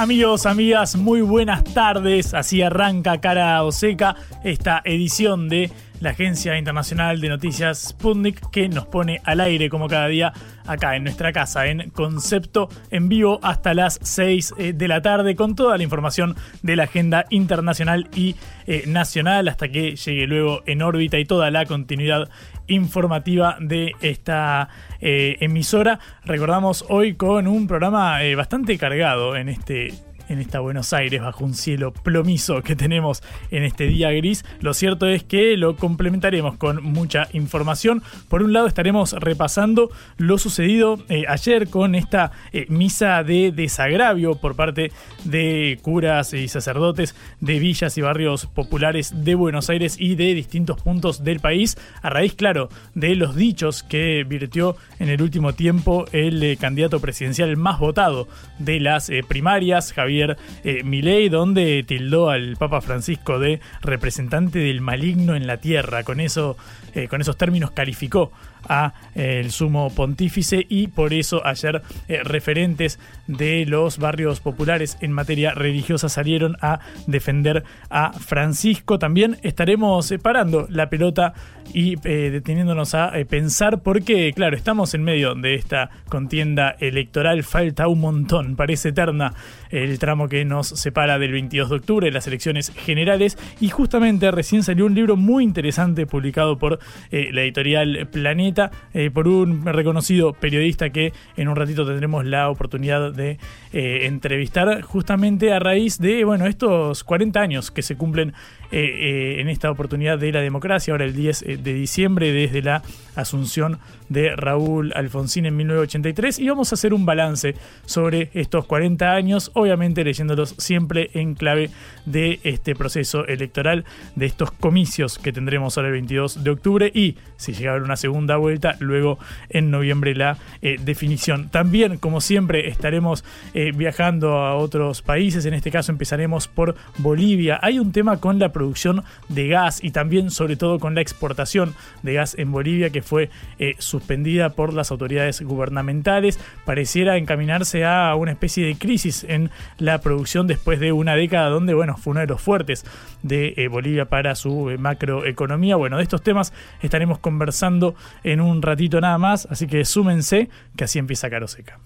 Amigos, amigas, muy buenas tardes. Así arranca Cara o Seca esta edición de la Agencia Internacional de Noticias Sputnik que nos pone al aire como cada día acá en nuestra casa en concepto en vivo hasta las 6 eh, de la tarde con toda la información de la agenda internacional y eh, nacional hasta que llegue luego en órbita y toda la continuidad informativa de esta eh, emisora. Recordamos hoy con un programa eh, bastante cargado en este en esta Buenos Aires bajo un cielo plomizo que tenemos en este día gris. Lo cierto es que lo complementaremos con mucha información. Por un lado estaremos repasando lo sucedido eh, ayer con esta eh, misa de desagravio por parte de curas y sacerdotes de villas y barrios populares de Buenos Aires y de distintos puntos del país, a raíz, claro, de los dichos que virtió en el último tiempo el eh, candidato presidencial más votado de las primarias, Javier eh, Milei, donde tildó al Papa Francisco de representante del maligno en la tierra. Con eso, eh, con esos términos calificó a eh, el sumo pontífice y por eso ayer eh, referentes de los barrios populares en materia religiosa salieron a defender a Francisco. También estaremos separando la pelota y deteniéndonos a pensar porque, claro, estamos en medio de esta contienda electoral, falta un montón, parece eterna el tramo que nos separa del 22 de octubre, las elecciones generales y justamente recién salió un libro muy interesante publicado por la editorial Planeta eh, por un reconocido periodista que en un ratito tendremos la oportunidad de eh, entrevistar justamente a raíz de bueno estos 40 años que se cumplen eh, en esta oportunidad de la democracia, ahora el 10 de diciembre desde la asunción de Raúl Alfonsín en 1983 y vamos a hacer un balance sobre estos 40 años, obviamente leyéndolos siempre en clave de este proceso electoral, de estos comicios que tendremos ahora el 22 de octubre y si llega a haber una segunda vuelta, luego en noviembre la eh, definición. También, como siempre, estaremos eh, viajando a otros países, en este caso empezaremos por Bolivia. Hay un tema con la producción de gas y también sobre todo con la exportación de gas en Bolivia que fue eh, suspendida por las autoridades gubernamentales. Pareciera encaminarse a una especie de crisis en la producción después de una década donde, bueno, fue uno de los fuertes de Bolivia para su macroeconomía. Bueno, de estos temas estaremos conversando en un ratito nada más, así que súmense que así empieza Caro Seca.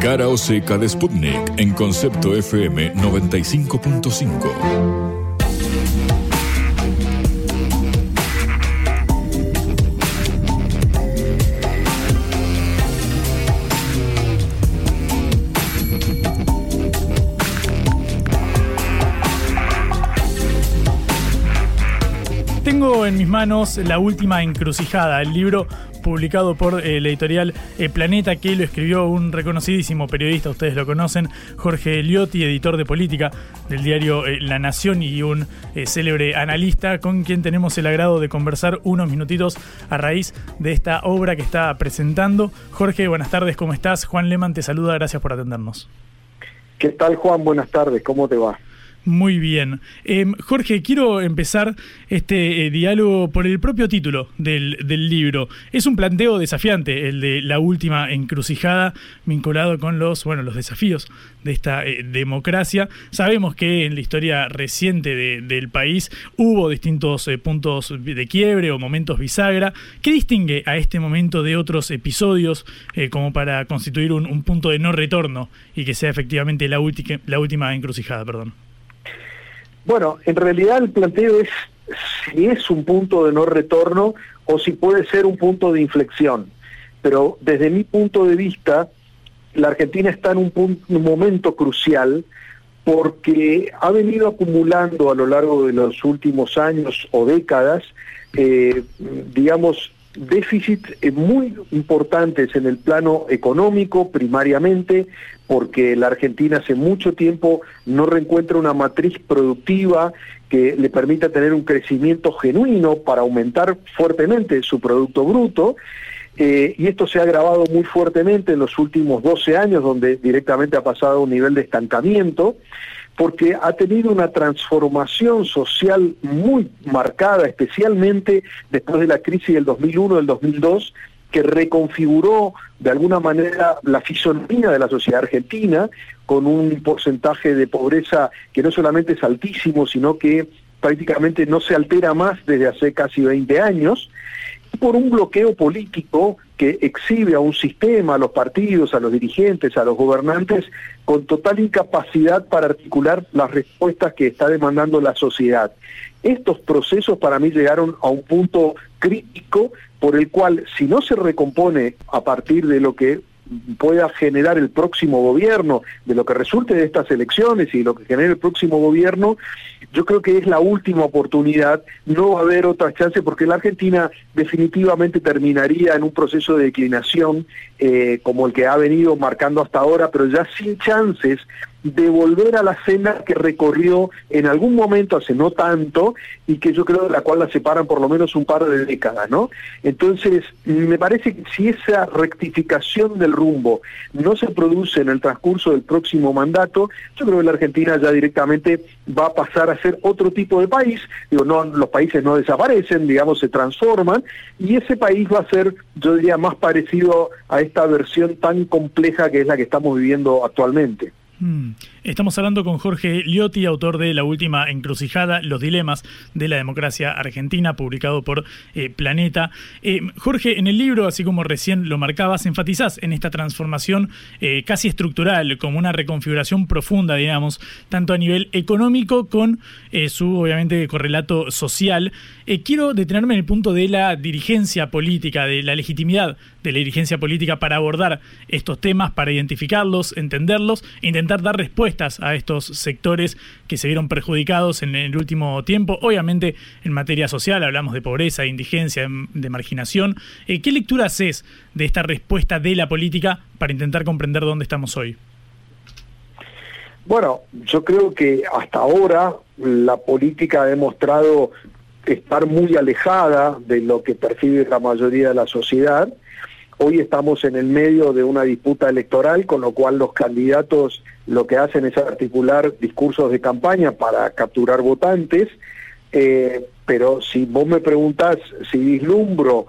Cara o Seca de Sputnik en Concepto FM 95.5. en mis manos La Última Encrucijada, el libro publicado por eh, la editorial eh, Planeta, que lo escribió un reconocidísimo periodista, ustedes lo conocen, Jorge Liotti, editor de política del diario eh, La Nación y un célebre analista con quien tenemos el agrado de conversar unos minutitos a raíz de esta obra que está presentando. Jorge, buenas tardes, ¿cómo estás? Juan Leman te saluda, gracias por atendernos. ¿Qué tal Juan? Buenas tardes, ¿cómo te va? Muy bien. Em, Jorge, quiero empezar este eh, diálogo por el propio título del, libro. Es un planteo desafiante, el de la última encrucijada, vinculado con los, bueno, los desafíos de esta eh, democracia. Sabemos que en la historia reciente del país hubo distintos eh, puntos de quiebre o momentos bisagra. ¿Qué distingue a este momento de otros episodios como para constituir un, un, punto de no retorno y que sea efectivamente la, la última encrucijada? Perdón. Bueno, en realidad el planteo es si es un punto de no retorno o si puede ser un punto de inflexión. Pero desde mi punto de vista, la Argentina está en un, momento crucial porque ha venido acumulando a lo largo de los últimos años o décadas, eh, digamos, déficits eh, muy importantes en el plano económico primariamente, porque la Argentina hace mucho tiempo no reencuentra una matriz productiva que le permita tener un crecimiento genuino para aumentar fuertemente su Producto Bruto. Eh, y esto se ha agravado muy fuertemente en los últimos 12 años, donde directamente ha pasado a un nivel de estancamiento porque ha tenido una transformación social muy marcada, especialmente después de la crisis del 2001, del 2002, que reconfiguró de alguna manera la fisonomía de la sociedad argentina, con un porcentaje de pobreza que no solamente es altísimo, sino que prácticamente no se altera más desde hace casi 20 años, por un bloqueo político que exhibe a un sistema, a los partidos, a los dirigentes, a los gobernantes, con total incapacidad para articular las respuestas que está demandando la sociedad. Estos procesos para mí llegaron a un punto crítico por el cual si no se recompone a partir de lo que pueda generar el próximo gobierno, de lo que resulte de estas elecciones y lo que genere el próximo gobierno, yo creo que es la última oportunidad, no va a haber otra chance porque la Argentina definitivamente terminaría en un proceso de declinación eh, como el que ha venido marcando hasta ahora, pero ya sin chances de volver a la cena que recorrió en algún momento hace no tanto y que yo creo de la cual la separan por lo menos un par de décadas, ¿no? Entonces, me parece que si esa rectificación del rumbo no se produce en el transcurso del próximo mandato, yo creo que la Argentina ya directamente va a pasar a ser otro tipo de país, digo, no, los países no desaparecen, digamos, se transforman, y ese país va a ser, yo diría, más parecido a esta versión tan compleja que es la que estamos viviendo actualmente. Hmm. Estamos hablando con Jorge Liotti, autor de La Última Encrucijada, Los Dilemas de la Democracia Argentina, publicado por eh, Planeta. Eh, Jorge, en el libro, así como recién lo marcabas, enfatizás en esta transformación eh, casi estructural, como una reconfiguración profunda, digamos, tanto a nivel económico con su, obviamente, correlato social. quiero detenerme en el punto de la dirigencia política, de la legitimidad de la dirigencia política para abordar estos temas, para identificarlos, entenderlos e intentar dar respuesta a estos sectores que se vieron perjudicados en el último tiempo. Obviamente en materia social hablamos de pobreza, de indigencia, de marginación. Eh, ¿Qué lectura haces de esta respuesta de la política para intentar comprender dónde estamos hoy? Bueno, yo creo que hasta ahora la política ha demostrado estar muy alejada de lo que percibe la mayoría de la sociedad. Hoy estamos en el medio de una disputa electoral, con lo cual los candidatos lo que hacen es articular discursos de campaña para capturar votantes, eh, pero si vos me preguntás si vislumbro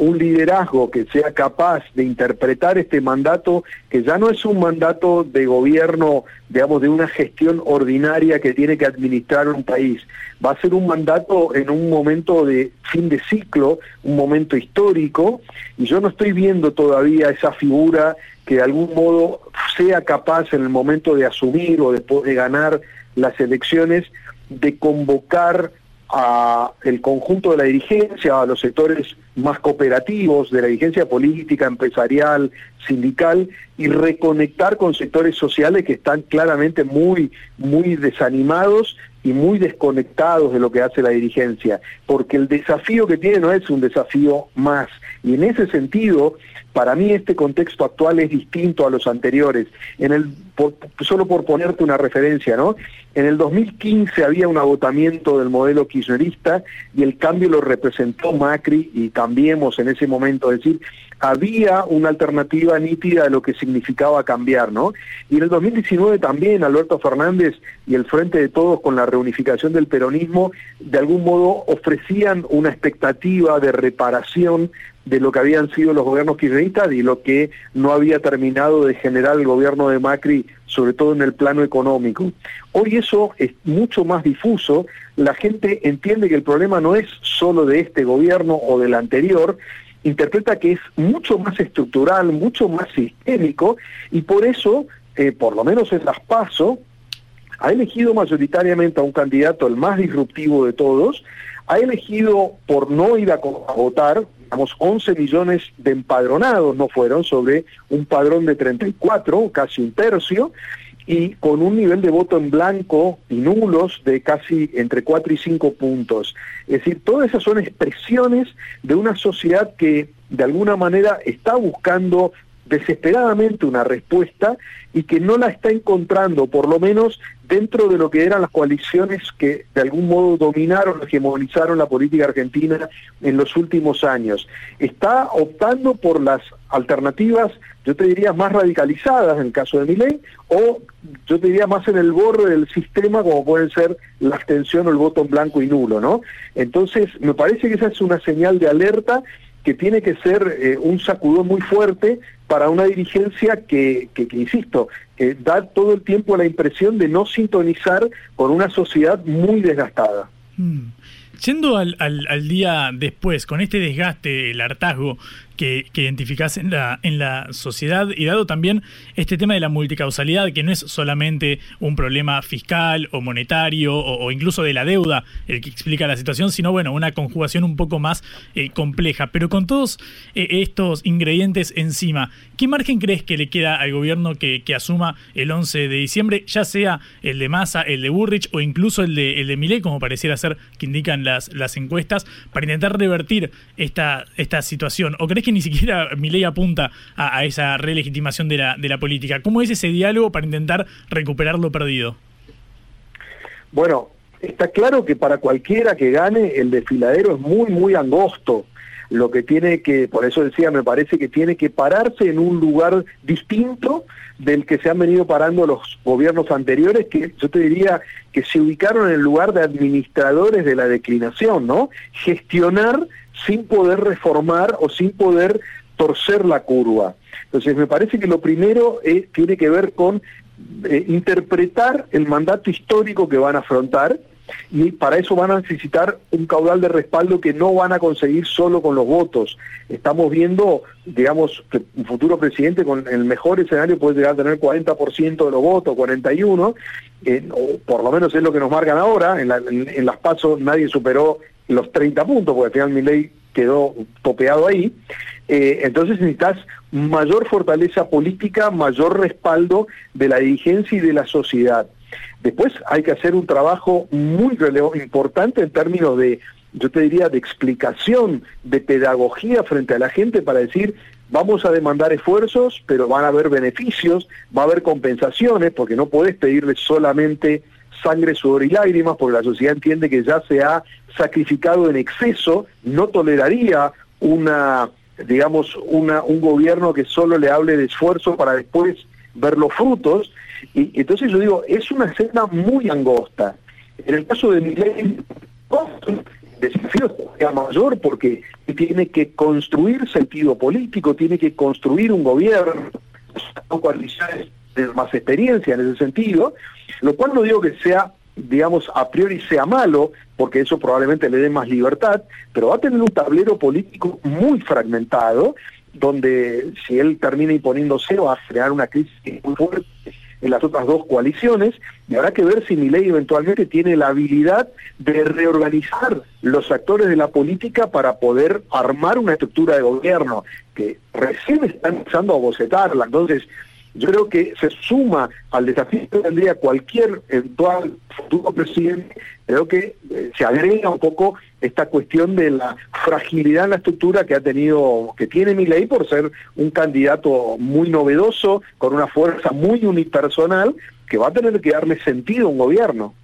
un liderazgo que sea capaz de interpretar este mandato, que ya no es un mandato de gobierno, digamos, de una gestión ordinaria que tiene que administrar un país, va a ser un mandato en un momento de fin de ciclo, un momento histórico, y yo no estoy viendo todavía esa figura que de algún modo sea capaz en el momento de asumir o después de ganar las elecciones de convocar a el conjunto de la dirigencia, a los sectores más cooperativos de la dirigencia política, empresarial, sindical y reconectar con sectores sociales que están claramente muy muy desanimados y muy desconectados de lo que hace la dirigencia, porque el desafío que tiene no es un desafío más y en ese sentido para mí este contexto actual es distinto a los anteriores. En el, solo por ponerte una referencia, ¿no? En el 2015 había un agotamiento del modelo kirchnerista y el cambio lo representó Macri y cambiemos en ese momento, es decir, había una alternativa nítida de lo que significaba cambiar, ¿no? Y en el 2019 también Alberto Fernández y el Frente de Todos con la reunificación del peronismo de algún modo ofrecían una expectativa de reparación de lo que habían sido los gobiernos kirchneristas y lo que no había terminado de generar el gobierno de Macri, sobre todo en el plano económico. Hoy eso es mucho más difuso, la gente entiende que el problema no es solo de este gobierno o del anterior, interpreta que es mucho más estructural, mucho más sistémico, y por eso, eh, por lo menos en las PASO, ha elegido mayoritariamente a un candidato el más disruptivo de todos, ha elegido por no ir a, a votar, digamos, 11 millones de empadronados no fueron sobre un padrón de 34, casi un tercio, y con un nivel de voto en blanco y nulos de casi entre 4 y 5 puntos. Es decir, todas esas son expresiones de una sociedad que de alguna manera está buscando desesperadamente una respuesta y que no la está encontrando, por lo menos dentro de lo que eran las coaliciones que de algún modo dominaron, hegemonizaron la política argentina en los últimos años. Está optando por las alternativas, yo te diría, más radicalizadas en el caso de Milei, o yo te diría más en el borde del sistema, como pueden ser la abstención o el voto en blanco y nulo, ¿no? Entonces, me parece que esa es una señal de alerta que tiene que ser eh, un sacudón muy fuerte para una dirigencia que, que, que, insisto, que da todo el tiempo la impresión de no sintonizar con una sociedad muy desgastada. Mm. Yendo al, al, al, día después, con este desgaste, el hartazgo que, que identificás en la, en la sociedad y dado también este tema de la multicausalidad, que no es solamente un problema fiscal o monetario o, incluso de la deuda el que explica la situación, sino bueno, una conjugación un poco más eh, compleja. Pero con todos eh, estos ingredientes encima, ¿qué margen crees que le queda al gobierno que, que, asuma el 11 de diciembre, ya sea el de Massa, el de Burrich o incluso el de, el de Millet, como pareciera ser que indican las, las encuestas, para intentar revertir esta, esta situación? ¿O crees que ni siquiera Milei apunta a, a, esa relegitimación de la, de la política. ¿Cómo es ese diálogo para intentar recuperar lo perdido? Bueno, está claro que para cualquiera que gane el desfiladero es muy, muy angosto. Lo que tiene que, por eso decía, me parece que tiene que pararse en un lugar distinto del que se han venido parando los gobiernos anteriores, que yo te diría que se ubicaron en el lugar de administradores de la declinación, ¿no? Gestionar sin poder reformar o sin poder torcer la curva. Entonces, me parece que lo primero es, tiene que ver con eh, interpretar el mandato histórico que van a afrontar y para eso van a necesitar un caudal de respaldo que no van a conseguir solo con los votos. Estamos viendo, digamos, que un futuro presidente con el mejor escenario puede llegar a tener 40% de los votos, 41%, eh, por lo menos es lo que nos marcan ahora, en, en las pasos nadie superó los 30 puntos, porque al final mi ley quedó topeado ahí. Eh, entonces necesitas mayor fortaleza política, mayor respaldo de la dirigencia y de la sociedad. Después hay que hacer un trabajo muy importante en términos de, yo te diría, de explicación, de pedagogía frente a la gente para decir, vamos a demandar esfuerzos, pero van a haber beneficios, va a haber compensaciones, porque no puedes pedirle solamente sangre, sudor y lágrimas, porque la sociedad entiende que ya se ha sacrificado en exceso, no toleraría una, digamos, una, un gobierno que solo le hable de esfuerzo para después ver los frutos, y entonces yo digo, es una escena muy angosta. En el caso de Miguel, el desafío es mayor porque tiene que construir sentido político, tiene que construir un gobierno, de más experiencia en ese sentido, lo cual no digo que sea, digamos, a priori sea malo, porque eso probablemente le dé más libertad, pero va a tener un tablero político muy fragmentado, donde si él termina imponiéndose va a crear una crisis muy fuerte en las otras dos coaliciones, y habrá que ver si Milei eventualmente tiene la habilidad de reorganizar los actores de la política para poder armar una estructura de gobierno, que recién está empezando a bocetarla. Entonces, yo creo que se suma al desafío que tendría cualquier eventual futuro presidente, creo que eh, se agrega un poco esta cuestión de la fragilidad en la estructura que ha tenido, que tiene mi ley por ser un candidato muy novedoso, con una fuerza muy unipersonal, que va a tener que darle sentido a un gobierno.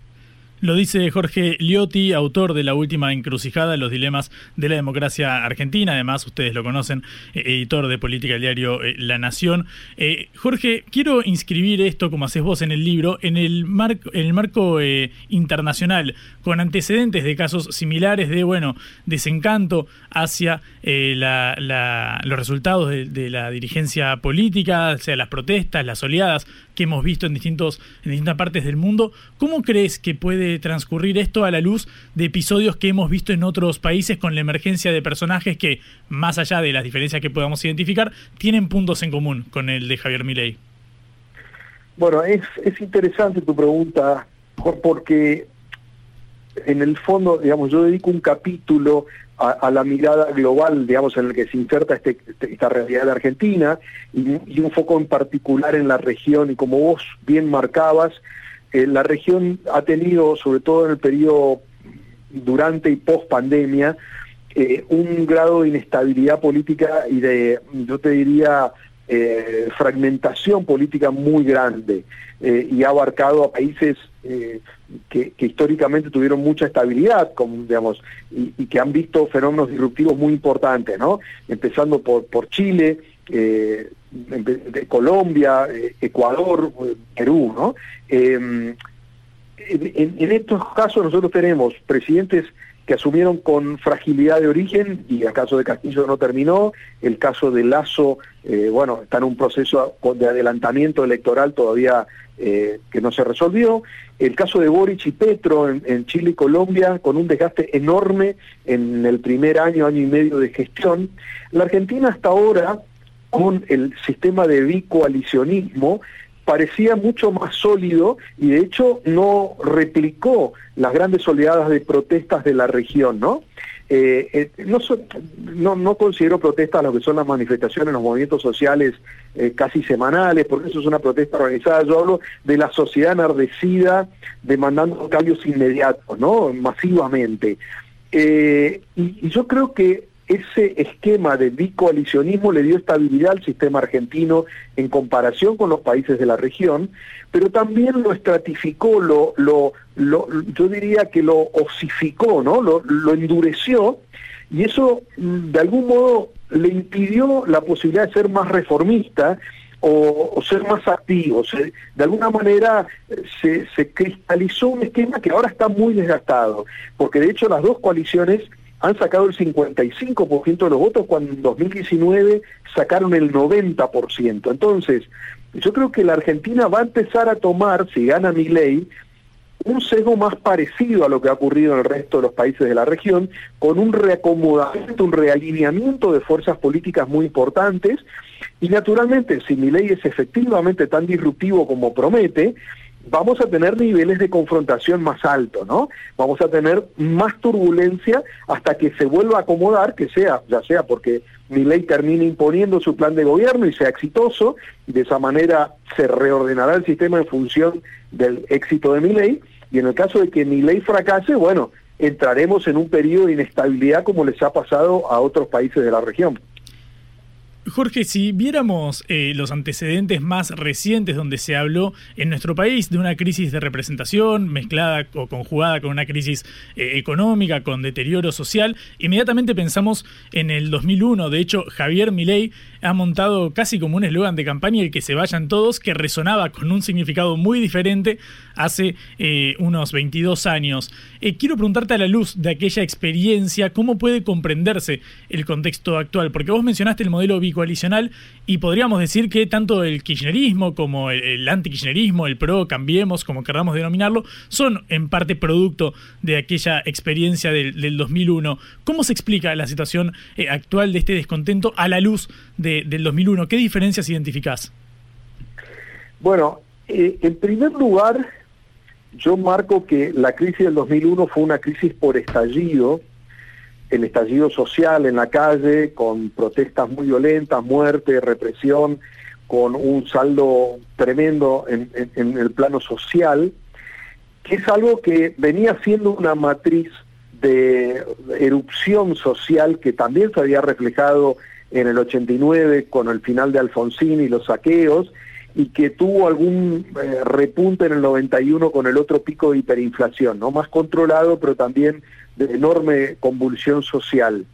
Lo dice Jorge Liotti, autor de La Última Encrucijada, Los Dilemas de la Democracia Argentina. Además, ustedes lo conocen, eh, editor de Política del Diario eh, La Nación. Eh, Jorge, quiero inscribir esto, como haces vos en el libro, en el, marco, en el marco eh, internacional, con antecedentes de casos similares de, bueno, desencanto hacia la, la, los resultados de, de, la dirigencia política, sea, las protestas, las oleadas que hemos visto en, distintos, en distintas partes del mundo. ¿Cómo crees que puede transcurrir esto a la luz de episodios que hemos visto en otros países con la emergencia de personajes que, más allá de las diferencias que podamos identificar, tienen puntos en común con el de Javier Milei? Bueno, es, es interesante tu pregunta, porque en el fondo, digamos, yo dedico un capítulo a, la mirada global, digamos, en el que se inserta este, este esta realidad de Argentina y, un foco en particular en la región. Y como vos bien marcabas, eh, la región ha tenido, sobre todo en el periodo durante y post pandemia, eh, un grado de inestabilidad política y de, yo te diría, eh, fragmentación política muy grande y ha abarcado a países que, históricamente tuvieron mucha estabilidad, digamos, y, que han visto fenómenos disruptivos muy importantes, ¿no? Empezando por, Chile, de Colombia, Ecuador, Perú, ¿no? En, en, estos casos nosotros tenemos presidentes que asumieron con fragilidad de origen y el caso de Castillo no terminó, el caso de Lazo, eh, bueno, está en un proceso de adelantamiento electoral todavía eh, que no se resolvió, el caso de Boric y Petro en, Chile y Colombia con un desgaste enorme en el primer año, año y medio de gestión, la Argentina hasta ahora con el sistema de bicoalicionismo parecía mucho más sólido y de hecho no replicó las grandes oleadas de protestas de la región, ¿no? Eh, eh, no, considero protestas lo que son las manifestaciones, los movimientos sociales eh, casi semanales, porque eso es una protesta organizada. Yo hablo de la sociedad enardecida demandando cambios inmediatos, ¿no? Masivamente. y, yo creo que ese esquema de bicoalicionismo le dio estabilidad al sistema argentino en comparación con los países de la región, pero también lo estratificó, lo, lo, yo diría que lo osificó, ¿no? Lo, endureció, y eso mm, de algún modo le impidió la posibilidad de ser más reformista o, ser más activo. de alguna manera se cristalizó un esquema que ahora está muy desgastado, porque de hecho las dos coaliciones han sacado el 55% de los votos cuando en 2019 sacaron el 90%. Entonces, yo creo que la Argentina va a empezar a tomar, si gana mi ley, un sesgo más parecido a lo que ha ocurrido en el resto de los países de la región, con un reacomodamiento, un realineamiento de fuerzas políticas muy importantes, y naturalmente, si mi ley es efectivamente tan disruptivo como promete, vamos a tener niveles de confrontación más altos, ¿no? Vamos a tener más turbulencia hasta que se vuelva a acomodar, que sea, ya sea porque mi ley termine imponiendo su plan de gobierno y sea exitoso, y de esa manera se reordenará el sistema en función del éxito de mi ley, y en el caso de que mi ley fracase, bueno, entraremos en un periodo de inestabilidad como les ha pasado a otros países de la región. Jorge, si viéramos eh, los antecedentes más recientes donde se habló en nuestro país de una crisis de representación mezclada o conjugada con una crisis eh, económica, con deterioro social, inmediatamente pensamos en el 2001. De hecho, Javier Milei ha montado casi como un eslogan de campaña el que se vayan todos, que resonaba con un significado muy diferente hace eh, unos 22 años. quiero preguntarte a la luz de aquella experiencia, ¿cómo puede comprenderse el contexto actual? Porque vos mencionaste el modelo coalicional y podríamos decir que tanto el kirchnerismo como el, anti-kirchnerismo, el pro, cambiemos, como queramos denominarlo, son en parte producto de aquella experiencia del, 2001. ¿Cómo se explica la situación eh, actual de este descontento a la luz del 2001? ¿Qué diferencias identificás? Bueno, eh, en primer lugar, yo marco que la crisis del 2001 fue una crisis por estallido, el estallido social en la calle, con protestas muy violentas, muerte, represión, con un saldo tremendo en, el plano social, que es algo que venía siendo una matriz de erupción social que también se había reflejado en el 89 con el final de Alfonsín y los saqueos, y que tuvo algún eh, repunte en el 91 con el otro pico de hiperinflación, ¿no? Más controlado, pero también de enorme convulsión social.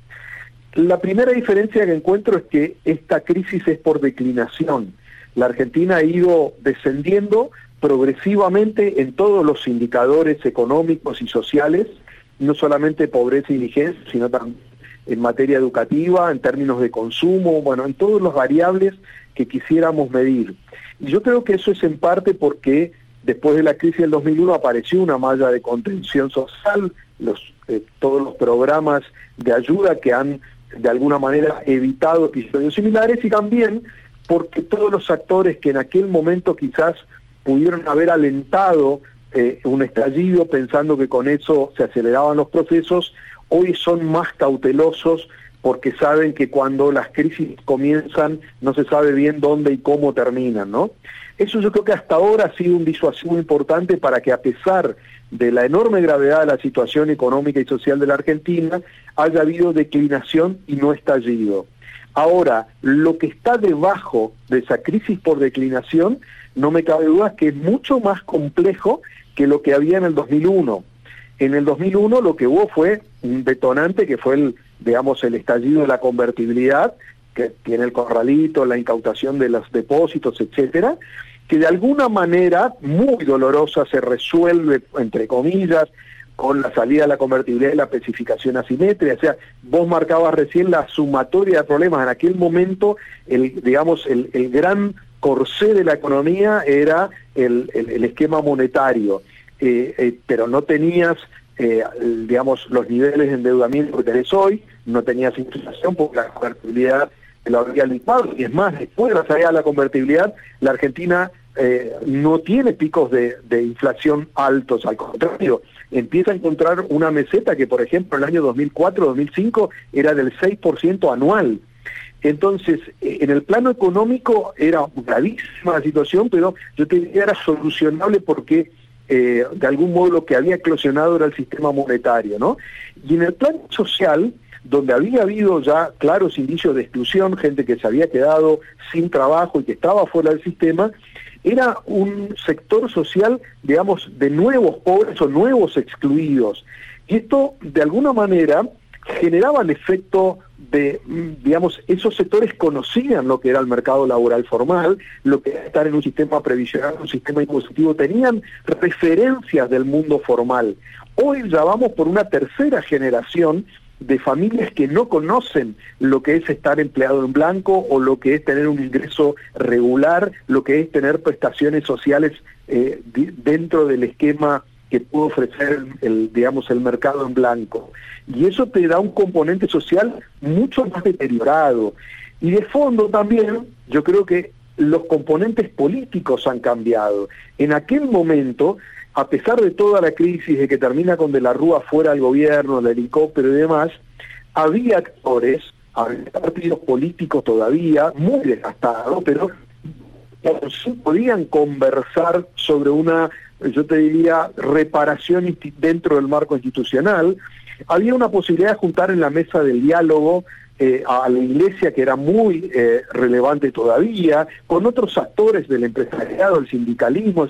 La primera diferencia que encuentro es que esta crisis es por declinación. La Argentina ha ido descendiendo progresivamente en todos los indicadores económicos y sociales, no solamente pobreza y indigencia, sino también en materia educativa, en términos de consumo, bueno, en todas las variables que quisiéramos medir. Yo creo que eso es en parte porque después de la crisis del 2001 apareció una malla de contención social, los, eh, todos los programas de ayuda que han de alguna manera evitado episodios similares y también porque todos los actores que en aquel momento quizás pudieron haber alentado eh, un estallido pensando que con eso se aceleraban los procesos, hoy son más cautelosos porque saben que cuando las crisis comienzan no se sabe bien dónde y cómo terminan, ¿no? Eso yo creo que hasta ahora ha sido un disuasivo importante para que a pesar de la enorme gravedad de la situación económica y social de la Argentina, haya habido declinación y no estallido. Ahora, lo que está debajo de esa crisis por declinación, no me cabe duda que es mucho más complejo que lo que había en el 2001. En el 2001 lo que hubo fue un detonante que fue el, digamos, el estallido de la convertibilidad, que tiene el corralito, la incautación de los depósitos, etcétera, que de alguna manera muy dolorosa se resuelve, entre comillas, con la salida de la convertibilidad y la especificación asimétrica. O sea, vos marcabas recién la sumatoria de problemas. En aquel momento, el, digamos, el, gran corsé de la economía era el, esquema monetario, eh, eh, pero no tenías, eh, digamos, los niveles de endeudamiento que tenés hoy, no tenías inflación porque la convertibilidad lo había limpado, y es más, después salida de la convertibilidad, la Argentina no tiene picos de, inflación altos, al contrario, empieza a encontrar una meseta que, por ejemplo, en el año 2004-2005 era del 6% anual. Entonces, en el plano económico era gravísima la situación, pero yo te diría era solucionable porque eh, de algún modo lo que había eclosionado era el sistema monetario, ¿no? Y en el plano social, donde había habido ya claros indicios de exclusión, gente que se había quedado sin trabajo y que estaba fuera del sistema, era un sector social, digamos, de nuevos pobres o nuevos excluidos. Y esto, de alguna manera, generaba el efecto de, digamos, esos sectores conocían lo que era el mercado laboral formal, lo que era estar en un sistema previsional, un sistema impositivo, tenían referencias del mundo formal. Hoy ya vamos por una tercera generación de familias que no conocen lo que es estar empleado en blanco o lo que es tener un ingreso regular, lo que es tener prestaciones sociales eh, dentro del esquema que puede ofrecer el, digamos, el mercado en blanco. Y eso te da un componente social mucho más deteriorado. Y de fondo también, yo creo que los componentes políticos han cambiado. En aquel momento a pesar de toda la crisis de que termina con De la Rúa fuera del gobierno, el helicóptero y demás, había actores, había partidos políticos todavía, muy desgastados, pero podían conversar sobre una, yo te diría, reparación dentro del marco institucional. Había una posibilidad de juntar en la mesa del diálogo eh, a la iglesia, que era muy eh, relevante todavía, con otros actores del empresariado, el sindicalismo,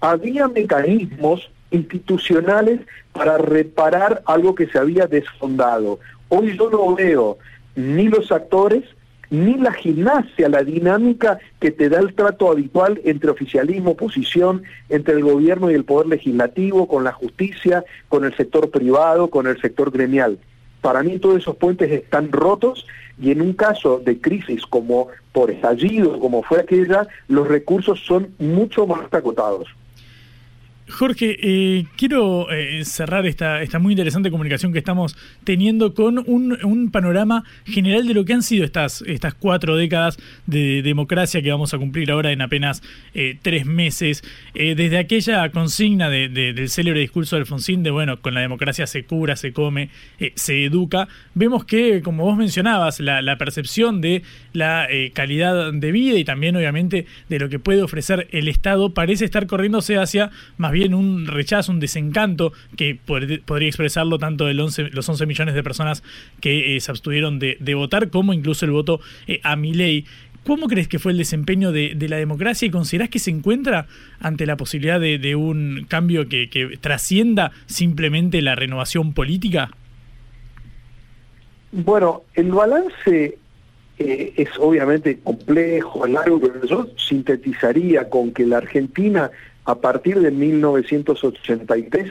había mecanismos institucionales para reparar algo que se había desfondado. Hoy yo no veo ni los actores, ni la gimnasia, la dinámica que te da el trato habitual entre oficialismo, oposición, entre el gobierno y el poder legislativo, con la justicia, con el sector privado, con el sector gremial. Para mí todos esos puentes están rotos y en un caso de crisis como por estallido, como fue aquella, los recursos son mucho más acotados. Jorge, eh, quiero eh, cerrar esta, esta muy interesante comunicación que estamos teniendo con un, panorama general de lo que han sido estas, estas cuatro décadas de democracia que vamos a cumplir ahora en apenas eh, tres meses. desde aquella consigna del célebre discurso de Alfonsín de, bueno, con la democracia se cura, se come, se educa, vemos que, como vos mencionabas, la, la percepción de la calidad de vida y también, obviamente, de lo que puede ofrecer el Estado parece estar corriéndose hacia más bien un rechazo, un desencanto que podría expresarlo tanto de los 11 millones de personas que eh, se abstuvieron de, votar como incluso el voto eh, a mi ley. ¿Cómo crees que fue el desempeño de, la democracia y considerás que se encuentra ante la posibilidad de, un cambio que, trascienda simplemente la renovación política? Bueno, el balance eh, es obviamente complejo, largo, pero yo sintetizaría con que la Argentina a partir de 1983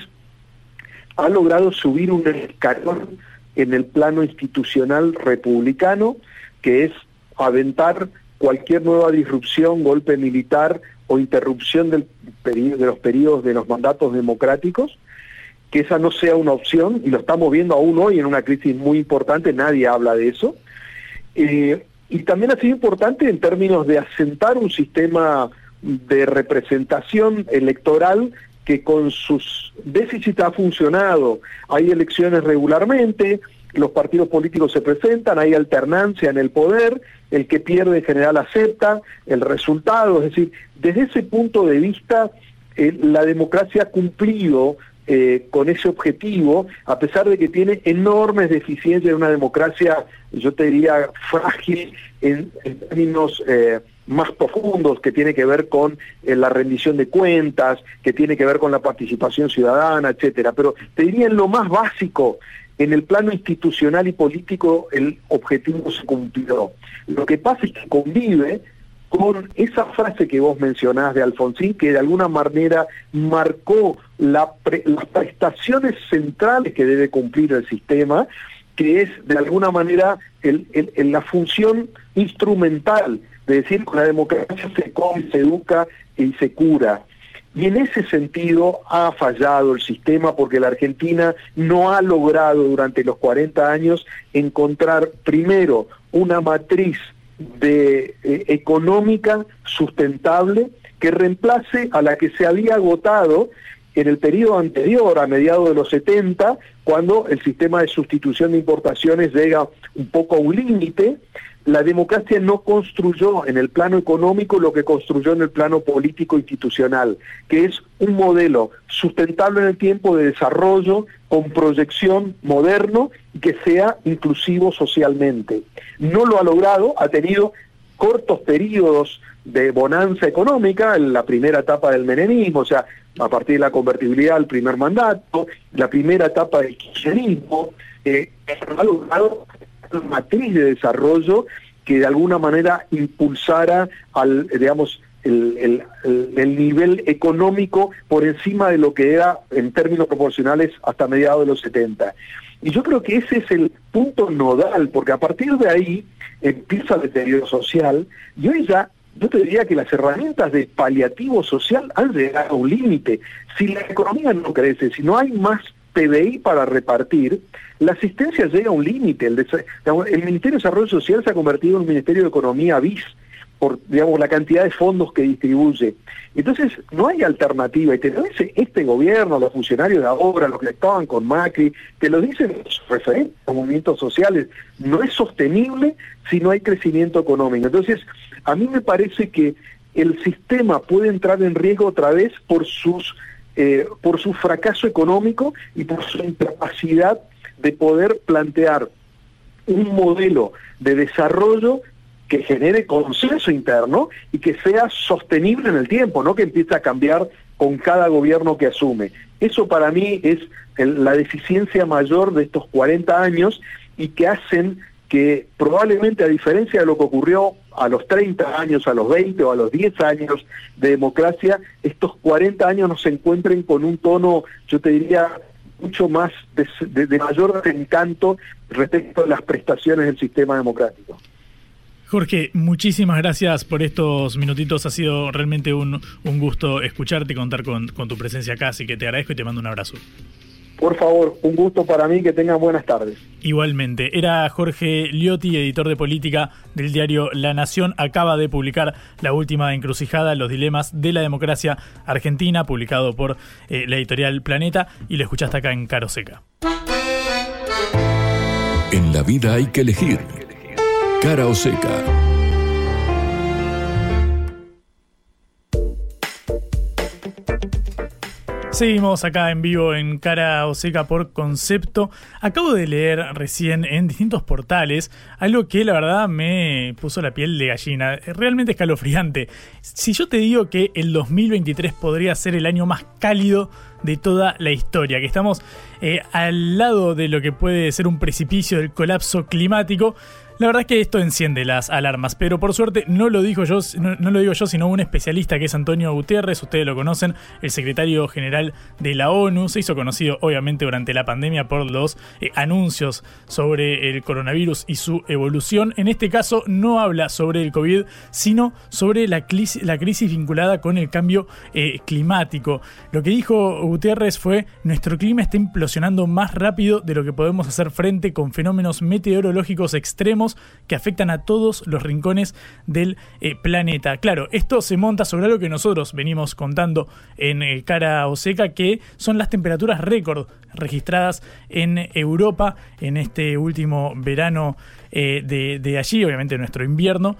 ha logrado subir un escalón en el plano institucional republicano, que es aventar cualquier nueva disrupción, golpe militar o interrupción de los periodos de los mandatos democráticos, que esa no sea una opción, y lo estamos viendo aún hoy en una crisis muy importante, nadie habla de eso. Eh, y también ha sido importante en términos de asentar un sistema de representación electoral que con sus déficits ha funcionado. Hay elecciones regularmente, los partidos políticos se presentan, hay alternancia en el poder, el que pierde en general acepta el resultado, es decir, desde ese punto de vista eh, la democracia ha cumplido eh, con ese objetivo, a pesar de que tiene enormes deficiencias en una democracia, yo te diría, frágil en, términos eh, más profundos, que tiene que ver con la rendición de cuentas, que tiene que ver con la participación ciudadana, etcétera. Pero te diría en lo más básico, en el plano institucional y político el objetivo se cumplió. Lo que pasa es que convive con esa frase que vos mencionás de Alfonsín, que de alguna manera marcó las prestaciones centrales que debe cumplir el sistema, que es de alguna manera la función instrumental, de decir que la democracia se come, se educa y se cura. Y en ese sentido ha fallado el sistema porque la Argentina no ha logrado durante los 40 años encontrar primero una matriz de, eh, económica sustentable que reemplace a la que se había agotado en el periodo anterior, a mediados de los 70, cuando el sistema de sustitución de importaciones llega un poco a un límite, la democracia no construyó en el plano económico lo que construyó en el plano político institucional, que es un modelo sustentable en el tiempo de desarrollo con proyección moderno y que sea inclusivo socialmente. No lo ha logrado, ha tenido cortos periodos de bonanza económica, en la primera etapa del menemismo, o sea, a partir de la convertibilidad al primer mandato, la primera etapa del kirchnerismo, eh, ha logrado matriz de desarrollo que de alguna manera impulsara al, digamos, el, nivel económico por encima de lo que era en términos proporcionales hasta mediados de los 70. Y yo creo que ese es el punto nodal, porque a partir de ahí empieza el deterioro social y hoy ya yo te diría que las herramientas de paliativo social han llegado a un límite. Si la economía no crece, si no hay más PBI para repartir, la asistencia llega a un límite. El, Ministerio de Desarrollo Social se ha convertido en un Ministerio de Economía bis por digamos la cantidad de fondos que distribuye. Entonces, no hay alternativa. Y te este gobierno, los funcionarios de ahora, los que estaban con Macri, te lo dicen los referentes a movimientos sociales. No es sostenible si no hay crecimiento económico. Entonces, a mí me parece que el sistema puede entrar en riesgo otra vez por sus eh, por su fracaso económico y por su incapacidad de poder plantear un modelo de desarrollo que genere consenso interno y que sea sostenible en el tiempo, no que empiece a cambiar con cada gobierno que asume. Eso para mí es la deficiencia mayor de estos 40 años y que hacen que probablemente a diferencia de lo que ocurrió a los 30 años, a los 20 o a los 10 años de democracia, estos 40 años nos encuentren con un tono, yo te diría, mucho más de, mayor encanto respecto a las prestaciones del sistema democrático. Jorge, muchísimas gracias por estos minutitos. Ha sido realmente un, gusto escucharte y contar con, con tu presencia acá, así que te agradezco y te mando un abrazo. Por favor, un gusto para mí, que tengan buenas tardes. Igualmente, era Jorge Liotti, editor de política del diario La Nación, acaba de publicar la última encrucijada, Los Dilemas de la Democracia Argentina, publicado por eh, la editorial Planeta, y lo escuchaste acá en Caro Seca. En la vida hay que elegir. Cara o seca. Seguimos acá en vivo en Cara o Seca por concepto. Acabo de leer recién en distintos portales algo que la verdad me puso la piel de gallina. Realmente escalofriante. Si yo te digo que el 2023 podría ser el año más cálido de toda la historia, que estamos eh, al lado de lo que puede ser un precipicio del colapso climático, la verdad es que esto enciende las alarmas, pero por suerte no lo digo yo, no, lo digo yo, sino un especialista que es Antonio Gutiérrez, ustedes lo conocen, el secretario general de la ONU, se hizo conocido obviamente durante la pandemia por los eh, anuncios sobre el coronavirus y su evolución. En este caso no habla sobre el COVID, sino sobre la, crisis, la crisis vinculada con el cambio eh, climático. Lo que dijo Gutiérrez fue, nuestro clima está implosionando más rápido de lo que podemos hacer frente con fenómenos meteorológicos extremos que afectan a todos los rincones del eh, planeta. Claro, esto se monta sobre algo que nosotros venimos contando en eh, Cara o Seca, que son las temperaturas récord registradas en Europa en este último verano eh, de, allí, obviamente nuestro invierno,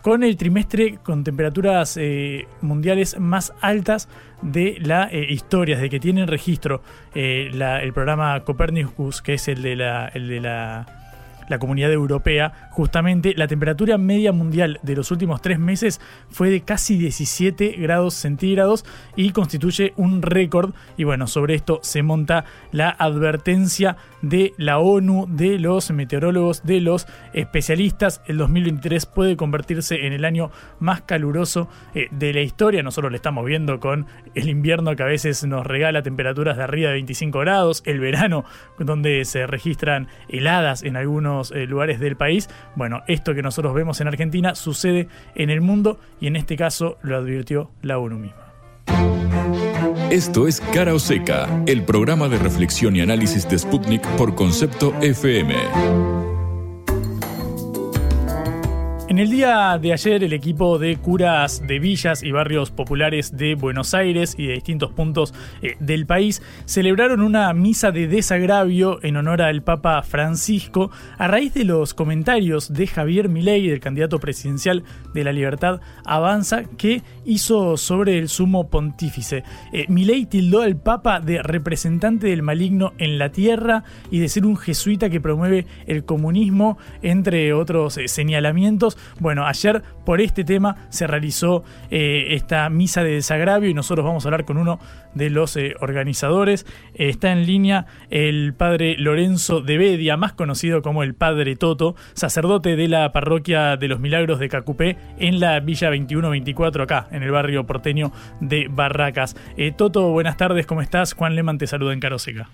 con el trimestre con temperaturas mundiales más altas de la historia, desde que tienen registro el programa Copernicus, que es el de la la comunidad europea, justamente la temperatura media mundial de los últimos tres meses fue de casi 17 grados centígrados y constituye un récord. Y bueno, sobre esto se monta la advertencia de la ONU, de los meteorólogos, de los especialistas. El 2023 puede convertirse en el año más caluroso eh, de la historia. Nosotros lo estamos viendo con el invierno que a veces nos regala temperaturas de arriba de 25 grados, el verano donde se registran heladas en algunos eh, lugares del país. Bueno, esto que nosotros vemos en Argentina sucede en el mundo y en este caso lo advirtió la ONU misma. Esto es Cara o Seca, el programa de reflexión y análisis de Sputnik por concepto FM. En el día de ayer, el equipo de curas de villas y barrios populares de Buenos Aires y de distintos puntos eh, del país celebraron una misa de desagravio en honor al Papa Francisco a raíz de los comentarios de Javier Milei, del candidato presidencial de la Libertad Avanza, que hizo sobre el sumo pontífice. Eh, Milei tildó al Papa de representante del maligno en la tierra y de ser un jesuita que promueve el comunismo, entre otros eh, señalamientos bueno, ayer por este tema se realizó eh, esta misa de desagravio y nosotros vamos a hablar con uno de los eh, organizadores. Eh, está en línea el padre Lorenzo de Bedia, más conocido como el padre Toto, sacerdote de la parroquia de los Milagros de Cacupé en la Villa 2124 acá, en el barrio porteño de Barracas. Toto, buenas tardes, ¿cómo estás? Juan Leman te saluda en Caroseca.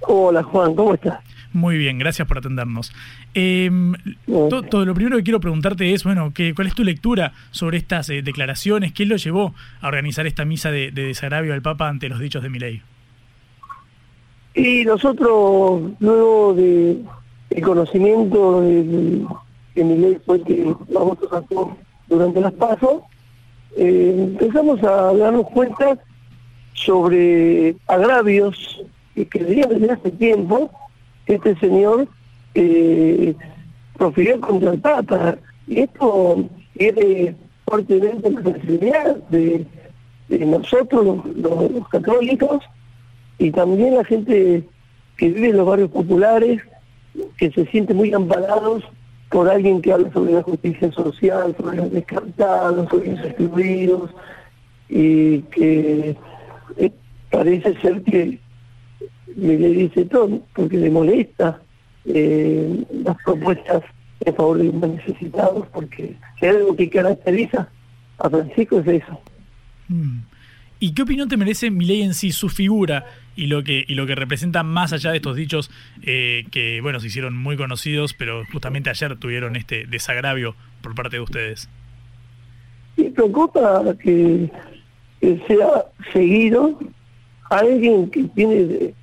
Hola Juan, ¿cómo estás? Muy bien, gracias por atendernos. Todo, lo primero que quiero preguntarte es, bueno, ¿qué, ¿cuál es tu lectura sobre estas eh, declaraciones? ¿Qué lo llevó a organizar esta misa de, desagravio al Papa ante los dichos de Milei? Y nosotros, luego de el conocimiento de, que Milei fue que votos sacó durante las pasos, eh, empezamos a darnos cuenta sobre agravios que deberían desde hace tiempo este señor eh, profirió contra el Papa. Y esto tiene fuertemente la sensibilidad de, nosotros, los, católicos, y también la gente que vive en los barrios populares, que se siente muy amparados por alguien que habla sobre la justicia social, sobre los descartados, sobre los excluidos, y que eh, parece ser que le dice todo, porque le molesta eh, las propuestas en favor de los más necesitados, porque si hay algo que caracteriza a Francisco es eso. Mm. ¿Y qué opinión te merece Milei en sí, su figura y lo que y lo que representa más allá de estos dichos eh, que bueno se hicieron muy conocidos, pero justamente ayer tuvieron este desagravio por parte de ustedes? Y preocupa que, que sea seguido alguien que tiene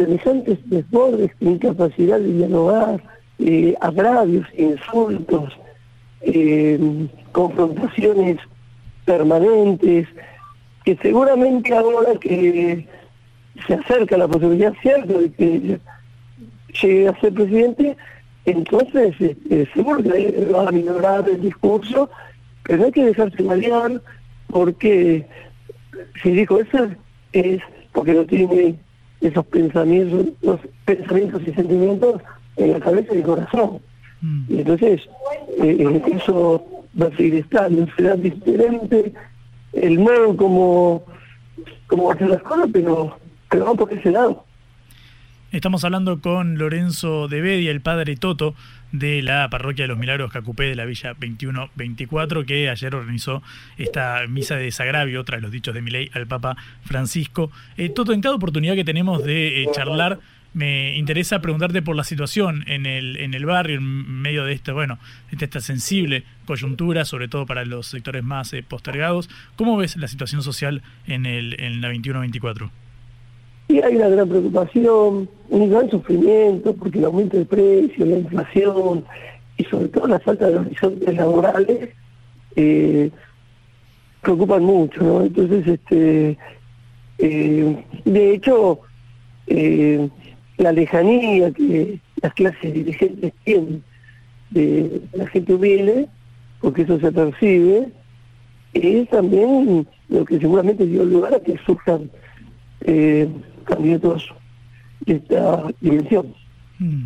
semejantes desbordes, incapacidad de dialogar, eh, agravios, insultos, eh, confrontaciones permanentes, que seguramente ahora que se acerca la posibilidad cierta de que llegue a ser presidente, entonces este, seguro que va a minorar el discurso, pero hay que dejarse variar porque si dijo eso es porque no tiene esos pensamientos, los pensamientos y sentimientos en la cabeza y el corazón. Mm. Y entonces, eh, eso va a seguir estando, será diferente el modo como, como hacer las cosas, pero, pero no por ese lado. Estamos hablando con Lorenzo de Bedia, el padre Toto de la Parroquia de los Milagros Cacupé de la Villa 2124, que ayer organizó esta misa de desagravio tras los dichos de Milei al Papa Francisco. Eh, Toto, en cada oportunidad que tenemos de eh, charlar, me interesa preguntarte por la situación en el, en el barrio, en medio de esta, bueno, de esta sensible coyuntura, sobre todo para los sectores más eh, postergados. ¿Cómo ves la situación social en, el, en la 2124? Y hay una gran preocupación, un gran sufrimiento, porque el aumento del precio, la inflación y sobre todo la falta de horizontes laborales eh, preocupan mucho, ¿no? Entonces, este, eh, de hecho, eh, la lejanía que las clases dirigentes tienen de la gente humilde, porque eso se percibe, es también lo que seguramente dio lugar a que surjan candidatos de esta dimensión. Mm.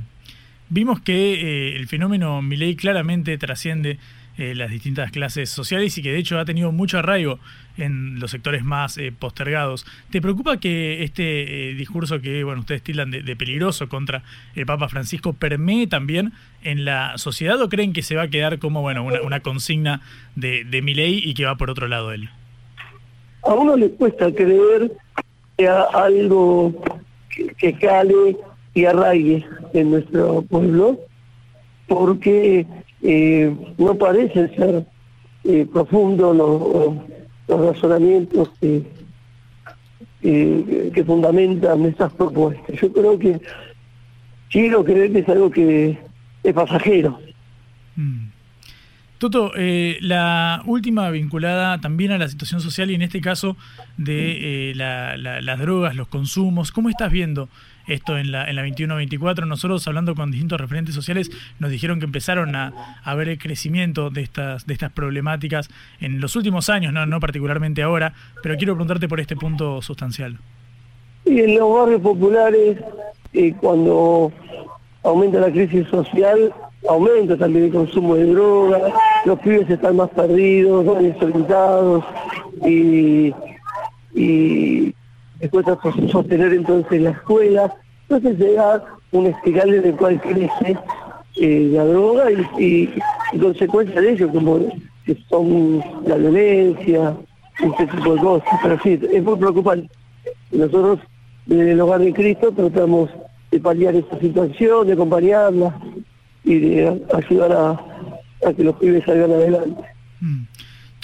Vimos que eh, el fenómeno Milei claramente trasciende eh, las distintas clases sociales y que de hecho ha tenido mucho arraigo en los sectores más eh, postergados. ¿Te preocupa que este eh, discurso que bueno ustedes tildan de, peligroso contra el Papa Francisco permee también en la sociedad o creen que se va a quedar como bueno una, consigna de, de ley y que va por otro lado él? A uno le cuesta creer que algo que, cale y arraigue en nuestro pueblo porque eh, no parecen ser eh, profundos los, razonamientos que, que fundamentan estas propuestas. Yo creo que quiero creer que es algo que es pasajero. Mm. Toto, eh, la última vinculada también a la situación social y en este caso de eh, las drogas, los consumos, ¿cómo estás viendo esto en la, en la 21-24? Nosotros hablando con distintos referentes sociales nos dijeron que empezaron a, ver el crecimiento de estas, de estas problemáticas en los últimos años, no, no particularmente ahora, pero quiero preguntarte por este punto sustancial. Y en los barrios populares, eh, cuando aumenta la crisis social, aumenta también el consumo de drogas, los pibes están más perdidos, más desorientados y, y después sostener entonces la escuela. Entonces llega un espiral en el cual crece eh, la droga y, y, consecuencia de ello, como son la violencia, este tipo de cosas. Pero sí, es muy preocupante. Nosotros, desde el hogar de Cristo, tratamos de paliar esta situación, de acompañarla y de ayudar a, que los pibes salgan adelante. Mm.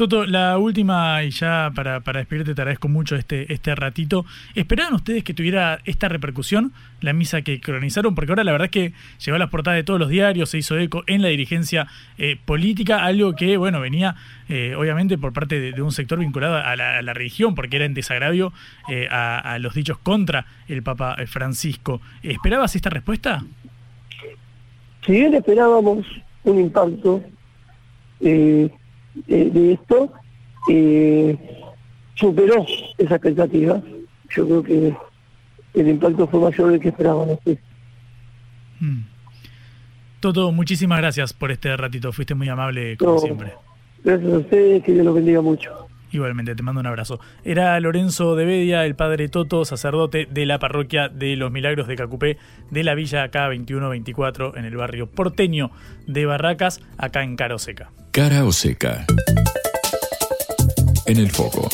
Toto, la última, y ya para, para despedirte te agradezco mucho este, este ratito. ¿Esperaban ustedes que tuviera esta repercusión, la misa que cronizaron? Porque ahora la verdad es que llegó a las portadas de todos los diarios, se hizo eco en la dirigencia eh, política, algo que, bueno, venía eh, obviamente por parte de, un sector vinculado a la, religión, porque era en desagravio eh, a, a, los dichos contra el Papa Francisco. ¿Esperabas esta respuesta? Si bien esperábamos un impacto eh, de, esto, eh, superó esa expectativa. Yo creo que el impacto fue mayor del que esperábamos. Hmm. Toto, muchísimas gracias por este ratito. Fuiste muy amable, como siempre. Gracias a ustedes, que Dios los bendiga mucho. Igualmente, te mando un abrazo. Era Lorenzo de Bedia, el padre Toto, sacerdote de la parroquia de los Milagros de Cacupé, de la villa K2124, en el barrio porteño de Barracas, acá en Cara Seca. Cara o Seca. En el foco.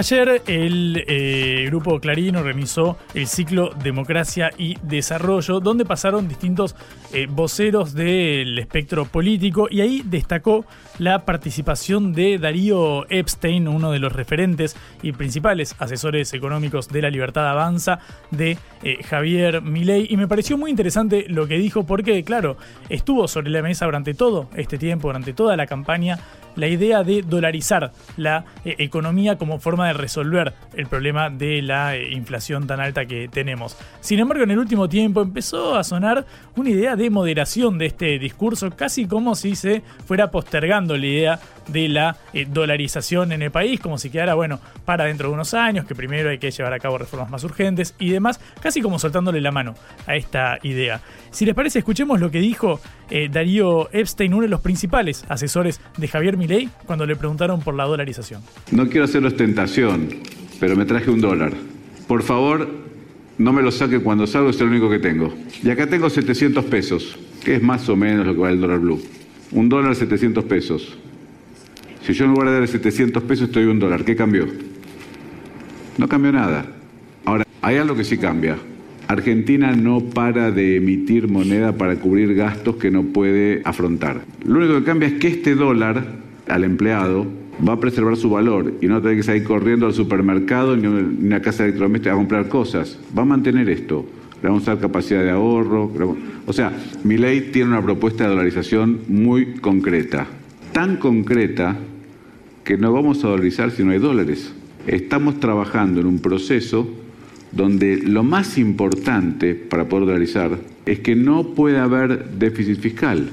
Ayer el eh, grupo Clarín organizó el ciclo Democracia y Desarrollo, donde pasaron distintos eh, voceros del espectro político y ahí destacó la participación de Darío Epstein, uno de los referentes y principales asesores económicos de la Libertad Avanza, de eh, Javier Milei. Y me pareció muy interesante lo que dijo porque, claro, estuvo sobre la mesa durante todo este tiempo, durante toda la campaña la idea de dolarizar la eh, economía como forma de resolver el problema de la eh, inflación tan alta que tenemos. Sin embargo, en el último tiempo empezó a sonar una idea de moderación de este discurso, casi como si se fuera postergando la idea de la eh, dolarización en el país, como si quedara, bueno, para dentro de unos años, que primero hay que llevar a cabo reformas más urgentes y demás, casi como soltándole la mano a esta idea. Si les parece, escuchemos lo que dijo eh, Darío Epstein, uno de los principales asesores de Javier Milei, cuando le preguntaron por la dolarización. No quiero hacer ostentación, pero me traje un dólar. Por favor, no me lo saque cuando salgo, es el único que tengo. Y acá tengo 700 pesos, que es más o menos lo que vale el dólar blue. Un dólar 700 pesos. Si yo en lugar de dar 700 pesos estoy un dólar, ¿qué cambió? No cambió nada. Ahora, hay algo que sí cambia. Argentina no para de emitir moneda para cubrir gastos que no puede afrontar. Lo único que cambia es que este dólar al empleado va a preservar su valor y no tiene que salir corriendo al supermercado ni a una casa de electrodomésticos a comprar cosas. Va a mantener esto. Le vamos a dar capacidad de ahorro. O sea, mi ley tiene una propuesta de dolarización muy concreta. Tan concreta que no vamos a dolarizar si no hay dólares. Estamos trabajando en un proceso donde lo más importante para poder dolarizar es que no puede haber déficit fiscal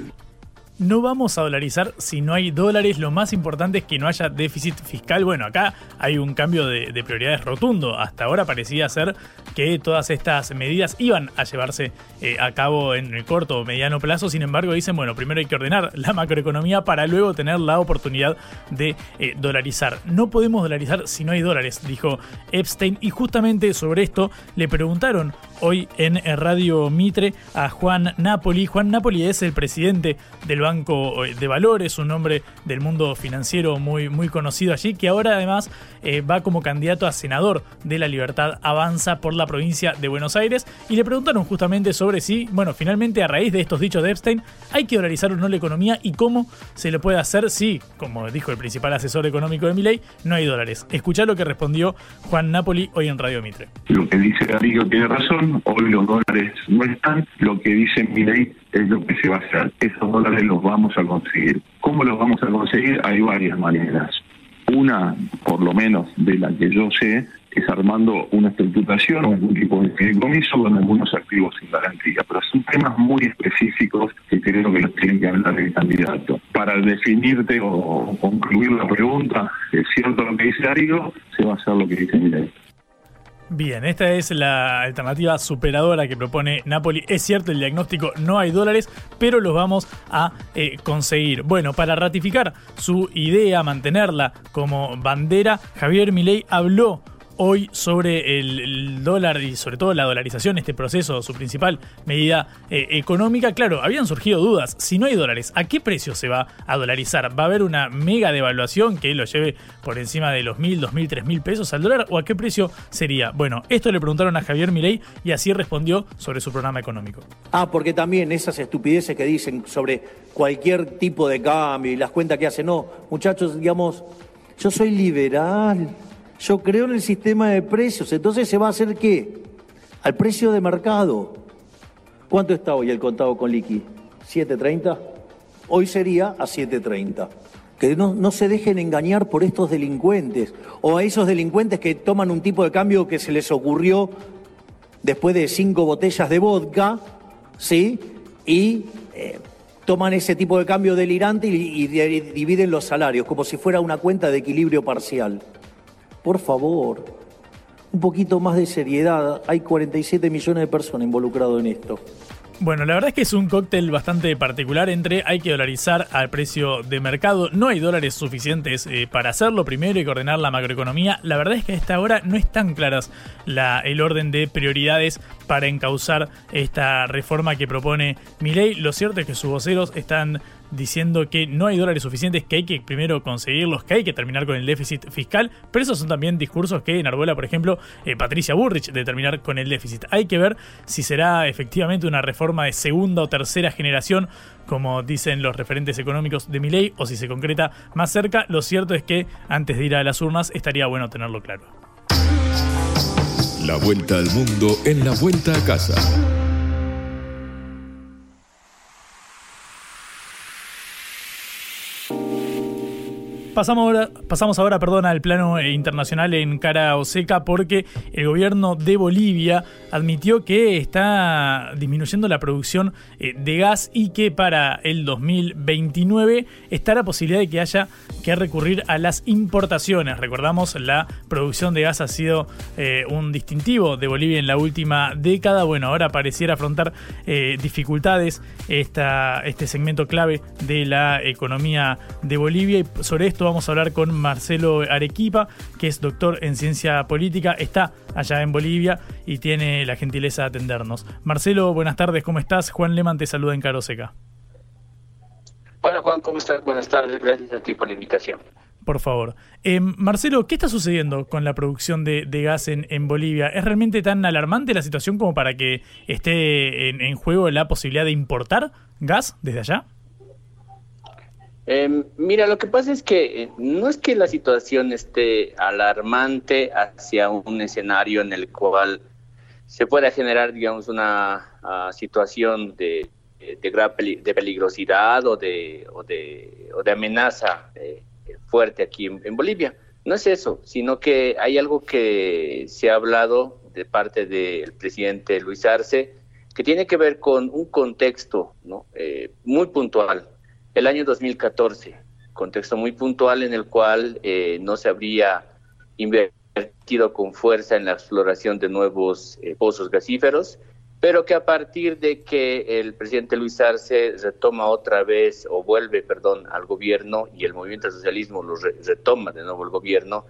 no vamos a dolarizar si no hay dólares. Lo más importante es que no haya déficit fiscal. Bueno, acá hay un cambio de, prioridades rotundo. Hasta ahora parecía ser que todas estas medidas iban a llevarse eh, a cabo en el corto o mediano plazo. Sin embargo, dicen, bueno, primero hay que ordenar la macroeconomía para luego tener la oportunidad de eh, dolarizar. No podemos dolarizar si no hay dólares, dijo Epstein. Y justamente sobre esto le preguntaron hoy en Radio Mitre a Juan Napoli. Juan Napoli es el presidente del Banco de Valores, un hombre del mundo financiero muy, muy conocido allí, que ahora además eh, va como candidato a senador de la Libertad Avanza por la provincia de Buenos Aires. Y le preguntaron justamente sobre si, bueno, finalmente a raíz de estos dichos de Epstein, hay que dolarizar o no la economía y cómo se lo puede hacer si, como dijo el principal asesor económico de Milei, no hay dólares. Escuchá lo que respondió Juan Napoli hoy en Radio Mitre. Lo que dice Darío tiene razón hoy los dólares no están, lo que dice mi ley es lo que se va a hacer. Esos dólares los vamos a conseguir. ¿Cómo los vamos a conseguir? Hay varias maneras. Una, por lo menos de la que yo sé, es armando una estructuración o algún tipo de fideicomiso con algunos activos sin garantía. Pero son temas muy específicos que creo que los tienen que hablar el candidato. Para definirte o concluir la pregunta, es cierto lo que dice Darío, se va a hacer lo que dice mi ley. Bien, esta es la alternativa superadora que propone Napoli. Es cierto, el diagnóstico no hay dólares, pero los vamos a eh, conseguir. Bueno, para ratificar su idea, mantenerla como bandera, Javier Milei habló hoy sobre el, dólar y sobre todo la dolarización, este proceso, su principal medida eh, económica. Claro, habían surgido dudas. Si no hay dólares, ¿a qué precio se va a dolarizar? ¿Va a haber una mega devaluación que lo lleve por encima de los mil, dos mil, tres mil pesos al dólar? ¿O a qué precio sería? Bueno, esto le preguntaron a Javier Milei y así respondió sobre su programa económico. Ah, porque también esas estupideces que dicen sobre cualquier tipo de cambio y las cuentas que hacen. No, muchachos, digamos, yo soy liberal. Yo creo en el sistema de precios. Entonces se va a hacer qué? Al precio de mercado. ¿Cuánto está hoy el contado con liqui? ¿7.30? Hoy sería a 7.30. Que no, no, se dejen engañar por estos delincuentes o a esos delincuentes que toman un tipo de cambio que se les ocurrió después de cinco botellas de vodka, ¿sí? Y eh, toman ese tipo de cambio delirante y dividen los salarios como si fuera una cuenta de equilibrio parcial. Por favor, un poquito más de seriedad. Hay 47 millones de personas involucradas en esto. Bueno, la verdad es que es un cóctel bastante particular entre hay que dolarizar al precio de mercado, no hay dólares suficientes eh, para hacerlo, primero hay que ordenar la macroeconomía. La verdad es que a esta hora no están claras la, el orden de prioridades para encauzar esta reforma que propone Milei. Lo cierto es que sus voceros están diciendo que no hay dólares suficientes, que hay que primero conseguirlos, que hay que terminar con el déficit fiscal, pero esos son también discursos que enarbola, por ejemplo, eh, Patricia Burrich de terminar con el déficit. Hay que ver si será efectivamente una reforma de segunda o tercera generación, como dicen los referentes económicos de mi ley, o si se concreta más cerca. Lo cierto es que antes de ir a las urnas estaría bueno tenerlo claro. La vuelta al mundo en la vuelta a casa. Pasamos ahora, pasamos ahora perdón, al plano eh, internacional en cara o seca porque el gobierno de Bolivia admitió que está disminuyendo la producción eh, de gas y que para el 2029 está la posibilidad de que haya que recurrir a las importaciones. Recordamos, la producción de gas ha sido eh, un distintivo de Bolivia en la última década. Bueno, ahora pareciera afrontar dificultades esta, este segmento clave de la economía de Bolivia y sobre esto vamos a hablar con Marcelo Arequipa, que es doctor en ciencia política, está allá en Bolivia y tiene la gentileza de atendernos. Marcelo, buenas tardes, ¿cómo estás? Juan Leman te saluda en Caroseca. Hola Juan, ¿cómo estás? Buenas tardes, gracias a ti por la invitación. Por favor. Eh, Marcelo, ¿qué está sucediendo con la producción de, gas en, Bolivia? ¿Es realmente tan alarmante la situación como para que esté en juego la posibilidad de importar gas desde allá? Em, mira, lo que pasa es que eh, no es que la situación esté alarmante hacia un escenario en el cual se pueda generar, digamos, una ah, situación de, de, de peligrosidad o de, o de, o de amenaza eh, fuerte aquí en, Bolivia. No es eso, sino que hay algo que se ha hablado de parte del presidente Luis Arce que tiene que ver con un contexto ¿no? Eh, muy puntual el año 2014, contexto muy puntual en el cual eh, no se habría invertido con fuerza en la exploración de nuevos eh, pozos gasíferos, pero que a partir de que el presidente Luis Arce retoma otra vez, o vuelve, perdón, al gobierno y el movimiento socialismo lo retoma de nuevo el gobierno,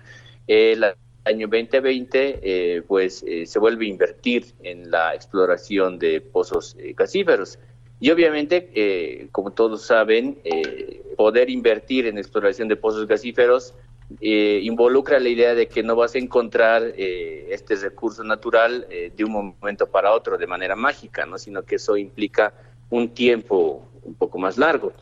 el año 2020 pues se vuelve a invertir en la exploración de pozos gasíferos. Y obviamente, eh, como todos saben, eh, poder invertir en exploración de pozos gasíferos eh, involucra la idea de que no vas a encontrar este recurso natural de un momento para otro de manera mágica, ¿no? sino que eso implica un tiempo un poco más largo.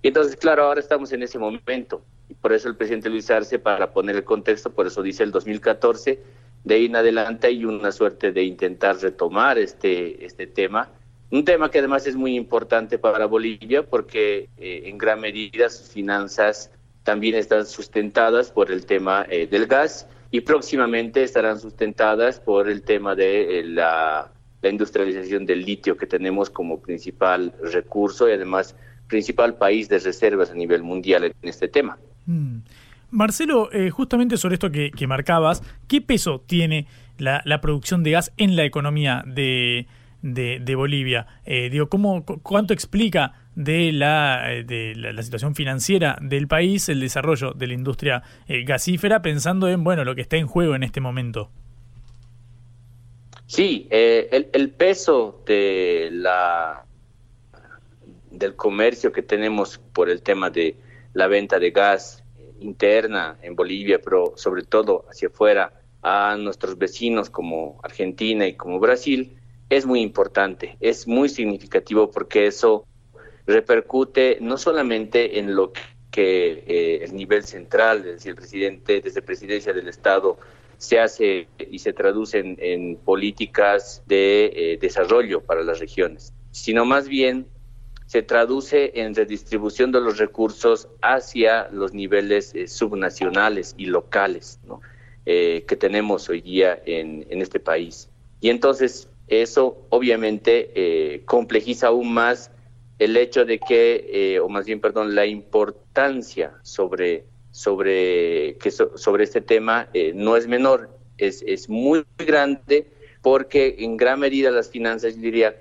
Y entonces, claro, ahora estamos en ese momento. Y por eso el presidente Luis Arce, para poner el contexto, por eso dice el 2014, de ahí en adelante hay una suerte de intentar retomar este, este tema un tema que además es muy importante para Bolivia porque eh, en gran medida sus finanzas también están sustentadas por el tema eh, del gas y próximamente estarán sustentadas por el tema de eh, la, industrialización del litio que tenemos como principal recurso y además principal país de reservas a nivel mundial en este tema. Mm. Marcelo, justamente sobre esto que, marcabas, ¿qué peso tiene la, la producción de gas en la economía de, de, Bolivia. Eh, digo, ¿cómo, ¿Cuánto explica de la, eh, de la, situación financiera del país el desarrollo de la industria eh, gasífera, pensando en bueno lo que está en juego en este momento? Sí, el, el, peso de la del comercio que tenemos por el tema de la venta de gas interna en Bolivia, pero sobre todo hacia afuera a nuestros vecinos como Argentina y como Brasil, es muy importante, es muy significativo porque eso repercute no solamente en lo que eh, el nivel central, es decir, el presidente, desde presidencia del Estado, se hace y se traduce en, políticas de eh, desarrollo para las regiones, sino más bien se traduce en redistribución de los recursos hacia los niveles eh, subnacionales y locales que tenemos hoy día en, en este país. Y entonces eso obviamente eh, complejiza aún más el hecho de que, eh, o más bien, perdón, la importancia sobre, sobre, que sobre este tema eh, no es menor, es, es muy grande porque en gran medida las finanzas, diría,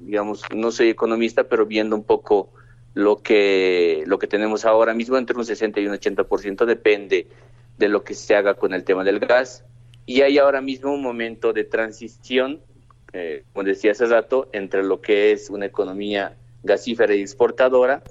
digamos, no soy economista, pero viendo un poco lo que, lo que tenemos ahora mismo, entre un 60 y un 80% depende de lo que se haga con el tema del gas. Y hay ahora mismo un momento de transición eh, como decía hace rato, entre lo que es una economía gasífera y exportadora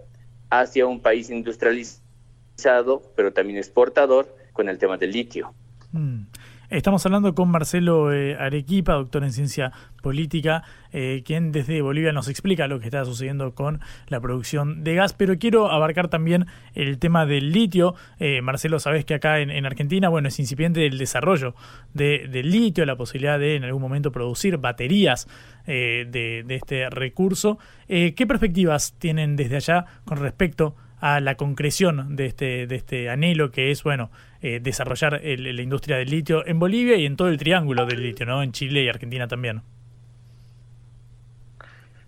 hacia un país industrializado, pero también exportador, con el tema del litio. Mm. Estamos hablando con Marcelo eh, Arequipa, doctor en ciencia política, eh, quien desde Bolivia nos explica lo que está sucediendo con la producción de gas, pero quiero abarcar también el tema del litio. Eh, Marcelo, sabes que acá en, Argentina, bueno, es incipiente el desarrollo de, del litio, la posibilidad de en algún momento producir baterías de, de, este recurso. ¿Qué perspectivas tienen desde allá con respecto a la concreción de este, de este anhelo que es, bueno, eh, desarrollar la industria del litio en Bolivia y en todo el triángulo del litio, ¿no? En Chile y Argentina también.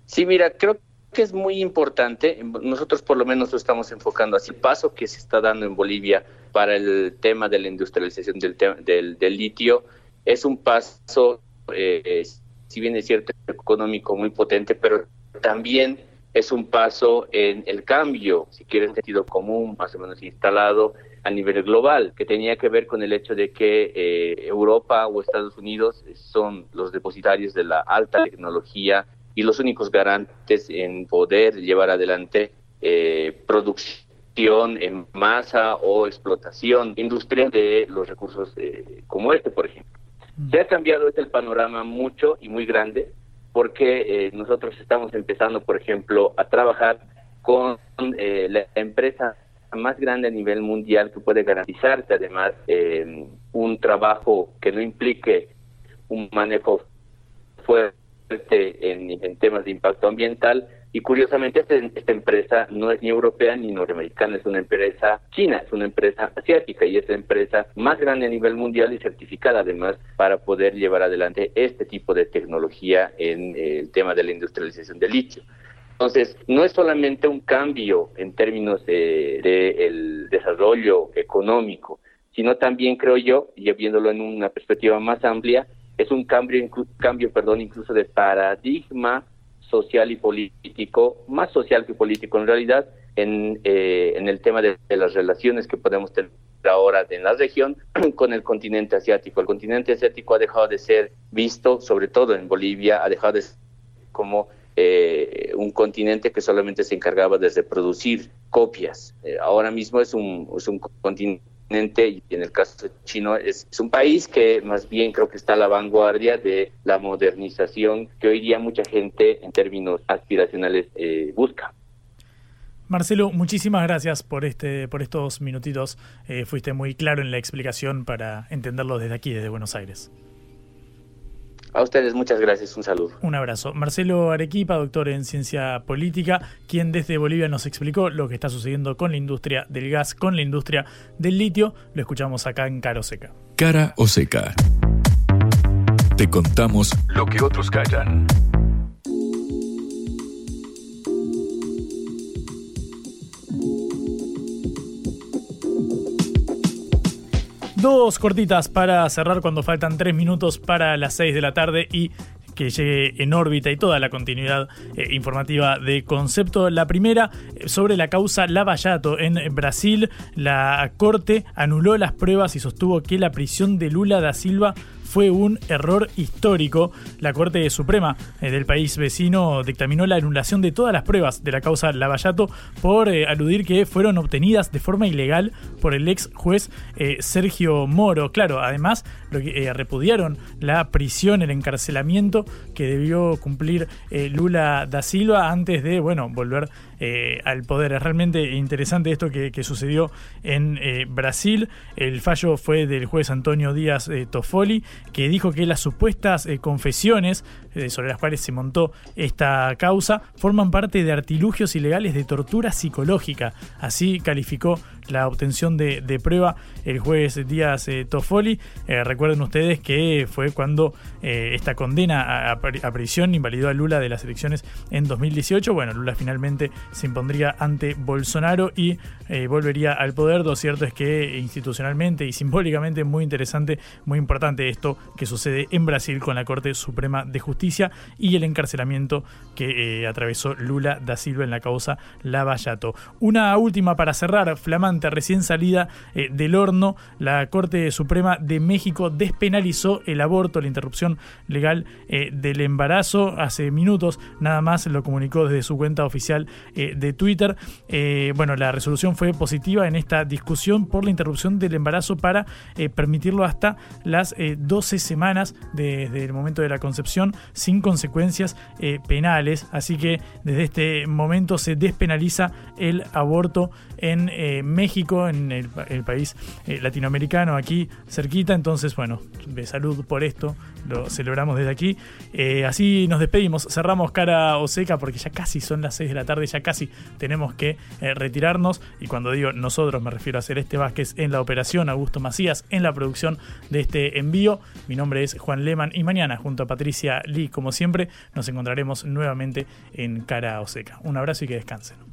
Sí, mira, creo que es muy importante. Nosotros por lo menos lo estamos enfocando así. El paso que se está dando en Bolivia para el tema de la industrialización del, del, litio es un paso, eh, si bien es cierto, económico muy potente, pero también es un paso en el cambio, si quieres, sentido común, más o menos instalado a nivel global, que tenía que ver con el hecho de que eh, Europa o Estados Unidos son los depositarios de la alta tecnología y los únicos garantes en poder llevar adelante eh, producción en masa o explotación industrial de los recursos eh, como este, por ejemplo. Mm. Se ha cambiado este el panorama mucho y muy grande porque eh, nosotros estamos empezando, por ejemplo, a trabajar con la empresa más grande a nivel mundial que puede garantizarte además un trabajo que no implique un manejo fuerte en, temas de impacto ambiental y curiosamente este, esta, empresa no es ni europea ni norteamericana, es una empresa china, es una empresa asiática y es la empresa más grande a nivel mundial y certificada además para poder llevar adelante este tipo de tecnología en eh, el tema de la industrialización del litio. Entonces, no es solamente un cambio en términos del de, desarrollo económico, sino también creo yo, y viéndolo en una perspectiva más amplia, es un cambio, cambio perdón, incluso de paradigma social y político, más social que político en realidad, en, eh, en el tema de, las relaciones que podemos tener ahora en la región con el continente asiático. El continente asiático ha dejado de ser visto, sobre todo en Bolivia, ha dejado de ser como eh, un continente que solamente se encargaba de reproducir copias. Eh, ahora mismo es un, es un continente y en el caso chino es, un país que más bien creo que está a la vanguardia de la modernización que hoy día mucha gente en términos aspiracionales eh, busca. Marcelo, muchísimas gracias por este, por estos minutitos. Eh, fuiste muy claro en la explicación para entenderlo desde aquí, desde Buenos Aires. A ustedes muchas gracias, un saludo. Un abrazo. Marcelo Arequipa, doctor en ciencia política, quien desde Bolivia nos explicó lo que está sucediendo con la industria del gas, con la industria del litio. Lo escuchamos acá en Cara o Seca. Cara o Seca. Te contamos lo que otros callan. Dos cortitas para cerrar cuando faltan tres minutos para las seis de la tarde y que llegue en órbita y toda la continuidad eh, informativa de concepto. La primera eh, sobre la causa Lavallato en Brasil. La Corte anuló las pruebas y sostuvo que la prisión de Lula da Silva fue un error histórico. La Corte Suprema eh, del país vecino dictaminó la anulación de todas las pruebas de la causa Lavallato por eh, aludir que fueron obtenidas de forma ilegal por el ex juez eh, Sergio Moro. Claro, además lo que, repudiaron la prisión, el encarcelamiento que debió cumplir Lula da Silva antes de, bueno, volver al poder. Es realmente interesante esto que, sucedió en Brasil. El fallo fue del juez Antonio Díaz Toffoli que dijo que las supuestas eh, confesiones eh, sobre las cuales se montó esta causa forman parte de artilugios ilegales de tortura psicológica. Así calificó la obtención de, prueba el juez Díaz eh, Toffoli. recuerden ustedes que fue cuando esta condena a, prisión invalidó a Lula de las elecciones en 2018. Bueno, Lula finalmente se impondría ante Bolsonaro y volvería al poder. Lo cierto es que institucionalmente y simbólicamente muy interesante, muy importante esto que sucede en Brasil con la Corte Suprema de Justicia y el encarcelamiento que eh, atravesó Lula da Silva en la causa Lavallato. Una última para cerrar, flamante, recién salida eh, del horno, la Corte Suprema de México despenalizó el aborto, la interrupción legal eh, del embarazo. Hace minutos nada más lo comunicó desde su cuenta oficial de Twitter. bueno, la resolución fue positiva en esta discusión por la interrupción del embarazo para permitirlo hasta las 12 semanas desde el momento de la concepción sin consecuencias eh, penales. Así que desde este momento se despenaliza el aborto en eh, México, en el, país eh, latinoamericano, aquí cerquita. Entonces, bueno, de salud por esto lo celebramos desde aquí. Eh, así nos despedimos, cerramos cara o seca porque ya casi son las 6 de la tarde, ya casi tenemos que eh, retirarnos. Y cuando digo nosotros me refiero a Celeste Vázquez en la operación, Augusto Macías en la producción de este envío. Mi nombre es Juan Leman y mañana junto a Patricia Lee, como siempre, nos encontraremos nuevamente en cara o seca. Un abrazo y que descansen.